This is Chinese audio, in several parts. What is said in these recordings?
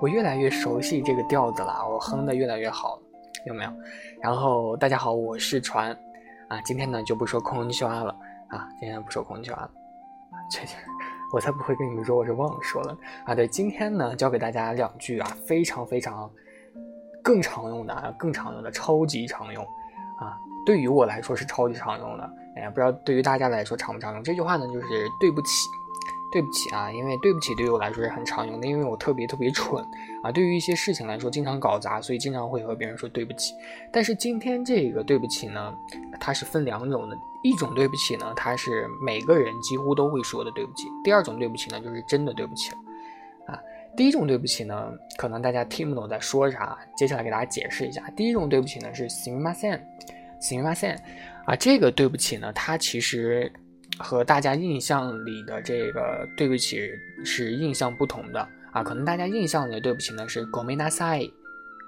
我越来越熟悉这个调子了，我哼的越来越好，有没有？然后大家好，我是船啊，今天呢就不说空气蛙了啊，今天不说空气蛙了，确实，我才不会跟你们说我是忘了说了啊。对，今天呢教给大家两句啊，非常非常更常用的啊，更常用的，超级常用啊。对于我来说是超级常用的，哎呀，不知道对于大家来说常不常用？这句话呢就是对不起。对不起啊，因为对不起对于我来说是很常用的，因为我特别特别蠢啊。对于一些事情来说，经常搞砸，所以经常会和别人说对不起。但是今天这个对不起呢，它是分两种的，一种对不起呢，它是每个人几乎都会说的对不起；第二种对不起呢，就是真的对不起了啊。第一种对不起呢，可能大家听不懂在说啥，接下来给大家解释一下。第一种对不起呢是 s i m a s e n s i m a s e n 啊，这个对不起呢，它其实。和大家印象里的这个对不起是印象不同的。啊，可能大家印象里的对不起呢是 “gomena sai”，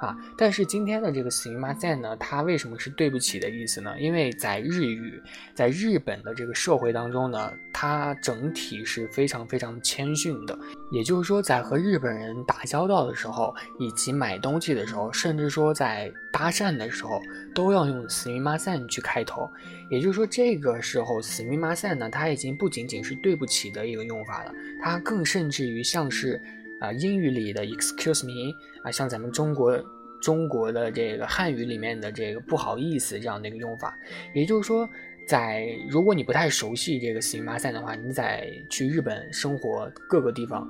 啊，但是今天的这个 s i m a s e n 呢，它为什么是对不起的意思呢？因为在日语，在日本的这个社会当中呢，它整体是非常非常谦逊的，也就是说，在和日本人打交道的时候，以及买东西的时候，甚至说在搭讪的时候，都要用 s i m a s e n 去开头。也就是说，这个时候 s m i m a s e n 呢，它已经不仅仅是对不起的一个用法了，它更甚至于像是啊英语里的 excuse me 啊，像咱们中国中国的这个汉语里面的这个不好意思这样的一个用法。也就是说，在如果你不太熟悉这个四平八散的话，你在去日本生活各个地方，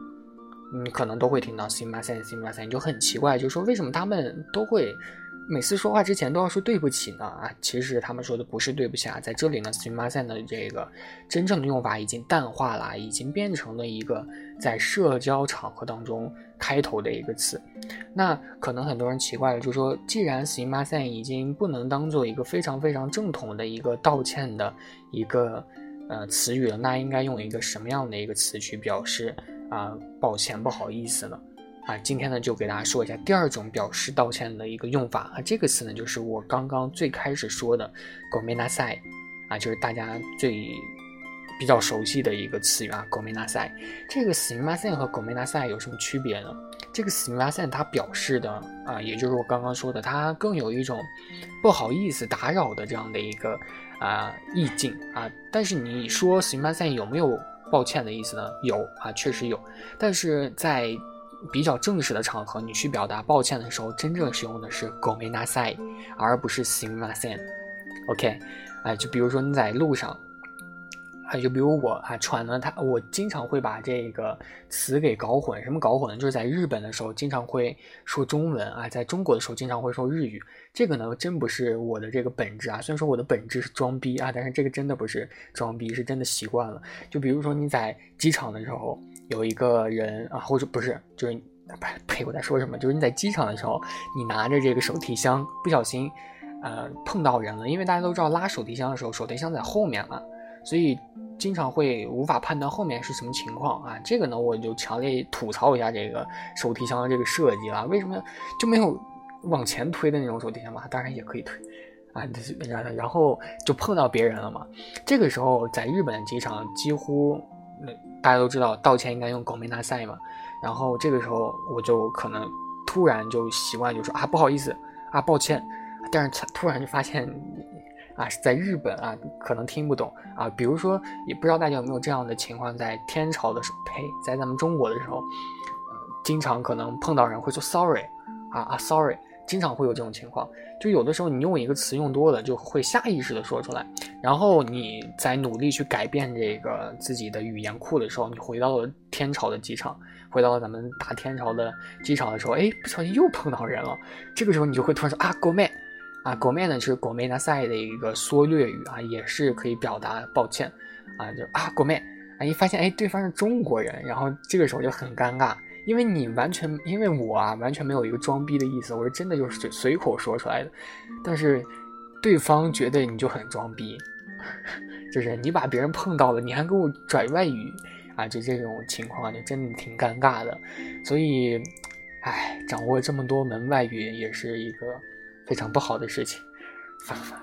你可能都会听到 s m i m a s e n s m i m a s e n 就很奇怪，就是说为什么他们都会。每次说话之前都要说对不起呢啊，其实他们说的不是对不起啊，在这里呢 s i m a s e n 的这个真正的用法已经淡化了，已经变成了一个在社交场合当中开头的一个词。那可能很多人奇怪了，就说既然 s i m a s e n 已经不能当做一个非常非常正统的一个道歉的一个呃词语了，那应该用一个什么样的一个词去表示啊抱歉不好意思了？啊，今天呢就给大家说一下第二种表示道歉的一个用法啊，这个词呢就是我刚刚最开始说的 “gomena sai”，啊，就是大家最比较熟悉的一个词语啊，“gomena sai”。这个 s i m a s e n 和 “gomena sai” 有什么区别呢？这个 s i m a s e n 它表示的啊，也就是我刚刚说的，它更有一种不好意思打扰的这样的一个啊意境啊。但是你说 s i m a s e n 有没有抱歉的意思呢？有啊，确实有，但是在比较正式的场合，你去表达抱歉的时候，真正使用的是 “gomena-sai”，而不是 “simasen”。OK，哎，就比如说你在路上，就比如我啊，传呢他，我经常会把这个词给搞混。什么搞混呢？就是在日本的时候，经常会说中文啊，在中国的时候，经常会说日语。这个呢，真不是我的这个本质啊。虽然说我的本质是装逼啊，但是这个真的不是装逼，是真的习惯了。就比如说你在机场的时候。有一个人啊，或者不是，就是呸呸，我在说什么？就是你在机场的时候，你拿着这个手提箱，不小心，呃，碰到人了。因为大家都知道，拉手提箱的时候，手提箱在后面嘛，所以经常会无法判断后面是什么情况啊。这个呢，我就强烈吐槽一下这个手提箱的这个设计了。为什么就没有往前推的那种手提箱嘛？当然也可以推啊，然后就碰到别人了嘛。这个时候在日本机场几乎。那大家都知道道歉应该用狗没拿赛嘛，然后这个时候我就可能突然就习惯就说啊不好意思啊抱歉，但是突然就发现啊是在日本啊可能听不懂啊，比如说也不知道大家有没有这样的情况，在天朝的时候，呸，在咱们中国的时候，经常可能碰到人会说 sorry 啊啊 sorry。经常会有这种情况，就有的时候你用一个词用多了，就会下意识的说出来。然后你在努力去改变这个自己的语言库的时候，你回到了天朝的机场，回到了咱们大天朝的机场的时候，哎，不小心又碰到人了。这个时候你就会突然说啊，狗妹，啊，狗妹呢是狗妹那赛的一个缩略语啊，也是可以表达抱歉啊，就啊，狗妹啊，一发现哎对方是中国人，然后这个时候就很尴尬。因为你完全，因为我啊，完全没有一个装逼的意思，我是真的就是随随口说出来的，但是对方觉得你就很装逼，就是你把别人碰到了，你还给我拽外语啊，就这种情况就真的挺尴尬的，所以，唉，掌握这么多门外语也是一个非常不好的事情，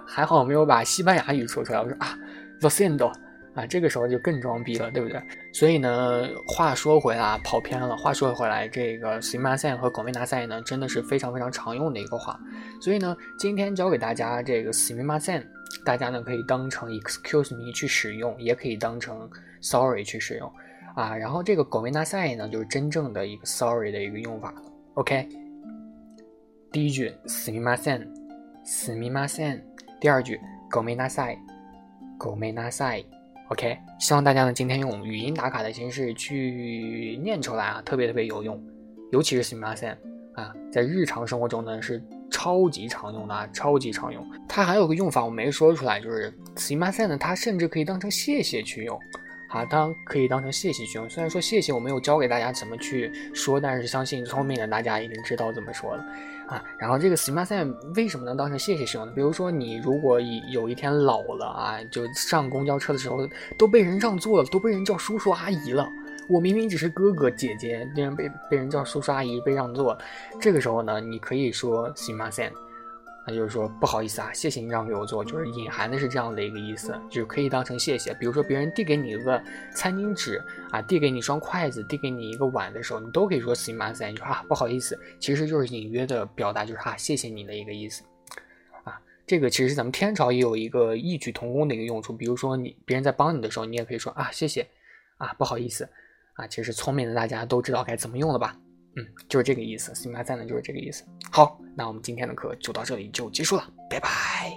还好没有把西班牙语说出来，我说啊，lo siento，啊，这个时候就更装逼了，对不对？所以呢，话说回来啊，跑偏了。话说回来，这个 s i m a s e n 和 gominasen 呢，真的是非常非常常用的一个话。所以呢，今天教给大家这个 s i m a s e n 大家呢可以当成 excuse me 去使用，也可以当成 sorry 去使用啊。然后这个 gominasen 呢，就是真正的一个 sorry 的一个用法。OK，第一句 s i m a s e n s i m a s e n 第二句狗妹大赛，狗妹大赛。OK，希望大家呢今天用语音打卡的形式去念出来啊，特别特别有用，尤其是 s i m a s e n 啊，在日常生活中呢是超级常用的啊，超级常用。它还有个用法我没说出来，就是 s i m a s e n 呢，它甚至可以当成谢谢去用。好，当可以当成谢谢去用。虽然说谢谢我没有教给大家怎么去说，但是相信聪明的大家已经知道怎么说了啊。然后这个 s i m a s e n 为什么能当成谢谢使用呢？比如说你如果有一天老了啊，就上公交车的时候都被人让座了，都被人叫叔叔阿姨了，我明明只是哥哥姐姐，竟然被被人叫叔叔阿姨被让座，这个时候呢，你可以说 simasen 那就是说不好意思啊，谢谢你让给我做，就是隐含的是这样的一个意思，就是可以当成谢谢。比如说别人递给你一个餐巾纸啊，递给你一双筷子，递给你一个碗的时候，你都可以说 s i m a s e 你说啊不好意思，其实就是隐约的表达就是啊谢谢你的一个意思啊。这个其实咱们天朝也有一个异曲同工的一个用处，比如说你别人在帮你的时候，你也可以说啊谢谢啊不好意思啊，其实聪明的大家都知道该怎么用了吧。嗯，就是这个意思。新马赛呢，就是这个意思。好，那我们今天的课就到这里就结束了，拜拜，